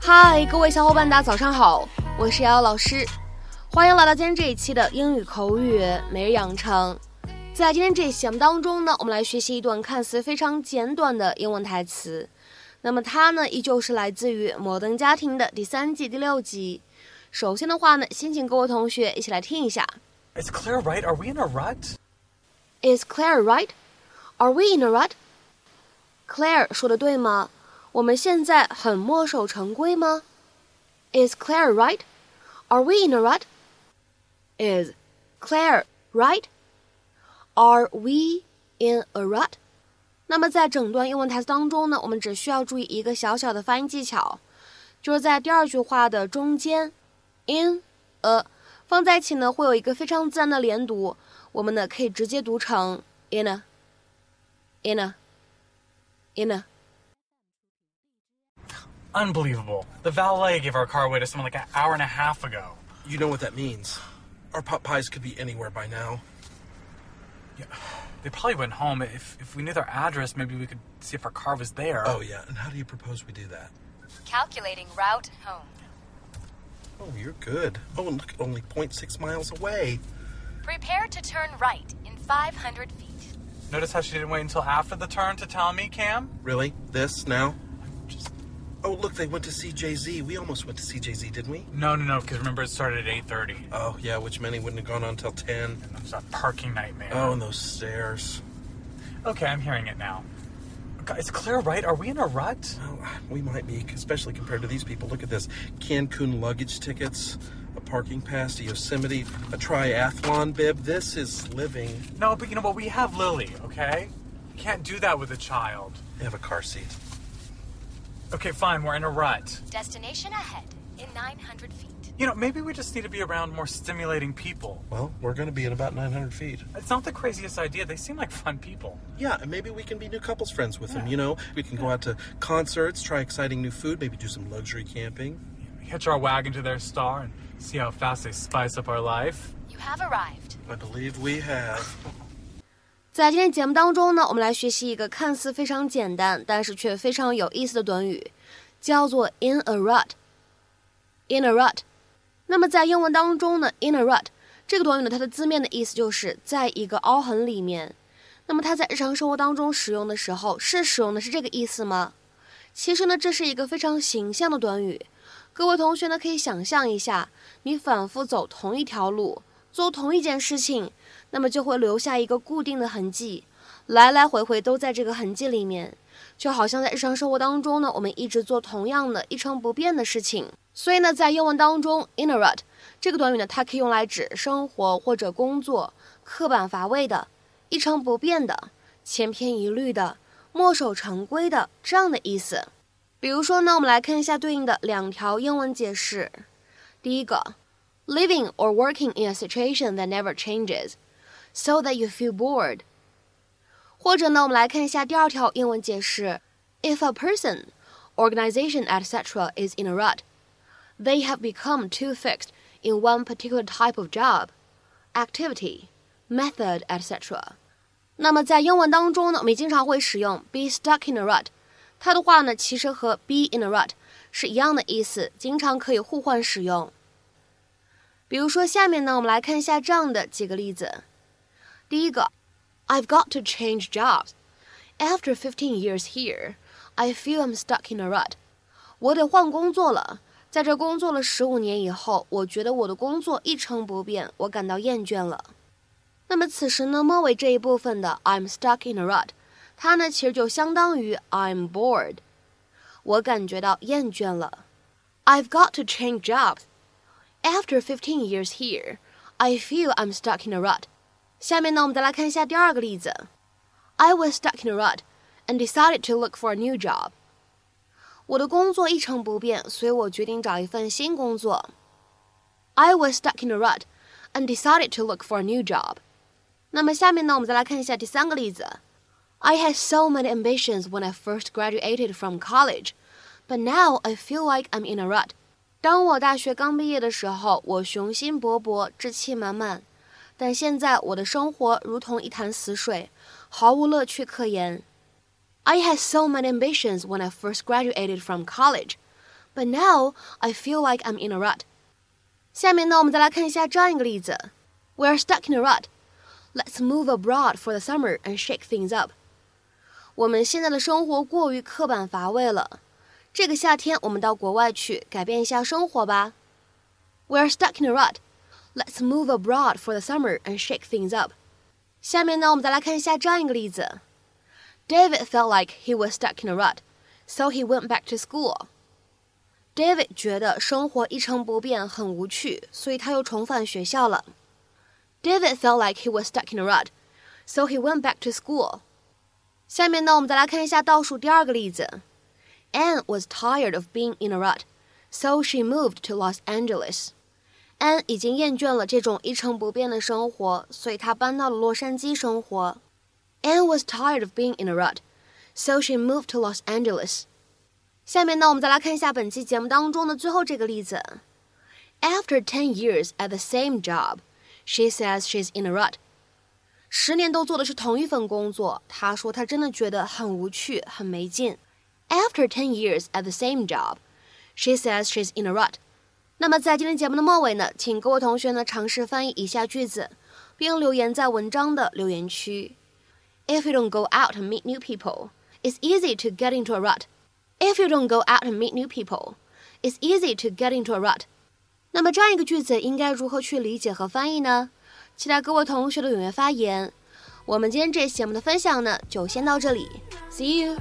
嗨，各位小伙伴，大家早上好，我是瑶瑶老师，欢迎来到今天这一期的英语口语每日养成。在今天这一期节目当中呢，我们来学习一段看似非常简短的英文台词。那么它呢，依旧是来自于《摩登家庭》的第三季第六集。首先的话呢，先请各位同学一起来听一下。Is Claire right? Are we in a rut? Is Claire right? Are we in a rut? Claire 说的对吗？我们现在很墨守成规吗？Is Claire right? Are we in a rut? Is Claire right? Are we in a rut? 那么在整段英文台词当中呢，我们只需要注意一个小小的发音技巧，就是在第二句话的中间，in a 放在一起呢，会有一个非常自然的连读，我们呢可以直接读成 in a in a in a。 Unbelievable. The valet gave our car away to someone like an hour and a half ago. You know what that means. Our pot pies could be anywhere by now. Yeah, they probably went home. If, if we knew their address, maybe we could see if our car was there. Oh, yeah. And how do you propose we do that? Calculating route home. Oh, you're good. Oh, look, only 0.6 miles away. Prepare to turn right in 500 feet. Notice how she didn't wait until after the turn to tell me, Cam? Really? This now? Just Oh, look, they went to see Jay Z. We almost went to see Jay Z, didn't we? no, no, no. Because remember, it started at 8:30. Oh, yeah, which many wouldn't have gone on until 10. And it's a parking nightmare. Oh, and those stairs. Okay, I'm hearing it now. God, Is Claire right? Are we in a rut? Well, we might be, especially compared to these people. Look at this Cancun luggage tickets, a parking pass to Yosemite, a triathlon bib. This is living. No, but you know what? We have Lily. Okay, we can't do that with a child. They have a car seat. Okay, fine. We're in a rut. Destination ahead in 900 feet. You know, maybe we just need to be around more stimulating people. Well, we're going to be in about 900 feet. It's not the craziest idea. They seem like fun people. Yeah, and maybe we can be new couples friends with them. You know, we can go out to concerts, try exciting new food, maybe do some luxury camping. Hitch our wagon to their star and see how fast they spice up our life. You have arrived. I believe we have. 在今天节目当中呢，我们来学习一个看似非常简单，但是却非常有意思的短语，叫做 in a rut。 In a rut。那么在英文当中呢，in a rut 这个短语呢，它的字面的意思就是在一个凹痕里面。那么它在日常生活当中使用的时候，是使用的是这个意思吗？其实呢，这是一个非常形象的短语。各位同学呢，可以想象一下，你反复走同一条路，做同一件事情。那么就会留下一个固定的痕迹，来来回回都在这个痕迹里面，就好像在日常生活当中呢，我们一直做同样的一成不变的事情。所以呢，在英文当中，in a rut 这个短语呢，它可以用来指生活或者工作刻板乏味的、一成不变的、千篇一律的、墨守成规的这样的意思。比如说呢，我们来看一下对应的两条英文解释。第一个，living or working in a situation that never changes。so that you feel bored。或者呢，我们来看一下第二条英文解释：If a person, organization, etc. is in a rut, they have become too fixed in one particular type of job, activity, method, etc. 那么在英文当中呢，我们经常会使用 be stuck in a rut，它的话呢，其实和 be in a rut 是一样的意思，经常可以互换使用。比如说，下面呢，我们来看一下这样的几个例子。第一个 ，I've got to change jobs. After fifteen years here, I feel I'm stuck in a rut. 我得换工作了。在这工作了十五年以后，我觉得我的工作一成不变，我感到厌倦了。那么此时呢，末尾这一部分的 I'm stuck in a rut，它呢其实就相当于 I'm bored，我感觉到厌倦了。I've got to change jobs. After fifteen years here, I feel I'm stuck in a rut. 下面呢，我们再来看一下第二个例子。I was stuck in a rut and decided to look for a new job. 我的工作一成不变，所以我决定找一份新工作。I was stuck in a rut and decided to look for a new job. 那么下面呢，我们再来看一下第三个例子。I had so many ambitions when I first graduated from college, but now I feel like I'm in a rut. 当我大学刚毕业的时候，我雄心勃勃，志气满满。 但现在我的生活如同一潭死水，毫无乐趣可言。I had so many ambitions when I first graduated from college, but now I feel like I'm in a rut. 下面呢，我们再来看一下这样一个例子：We're stuck in a rut. Let's move abroad for the summer and shake things up. 我们现在的生活过于刻板乏味了。这个夏天，我们到国外去改变一下生活吧。We're stuck in a rut. Let's move abroad for the summer and shake things up. 下面呢，我们再来看一下这样一个例子：David felt like he was stuck in a rut, so he went back to school. David 觉得生活一成不变，很无趣，所以他又重返学校了。David felt like he was stuck in a rut, so he went back to school. 下面呢，我们再来看一下倒数第二个例子。Anne was tired of being in a rut, so she moved to Los Angeles. 安已经厌倦了这种一成不变的生活，所以她搬到了洛杉矶生活。Anne was tired of being in a rut, so she moved to Los Angeles. 下面呢，我们再来看一下本期节目当中的最后这个例子。After ten years at the same job, she says she's in a rut. 十年都做的是同一份工作，她说她真的觉得很无趣，很没劲。After ten years at the same job, she says she's in a rut. 那么在今天节目的末尾呢，请各位同学呢尝试翻译以下句子，并留言在文章的留言区。If you don't go out and meet new people, it's easy to get into a rut. If you don't go out and meet new people, it's easy to get into a rut. 那么这样一个句子应该如何去理解和翻译呢？期待各位同学的踊跃发言。我们今天这期节目的分享呢，就先到这里，See you。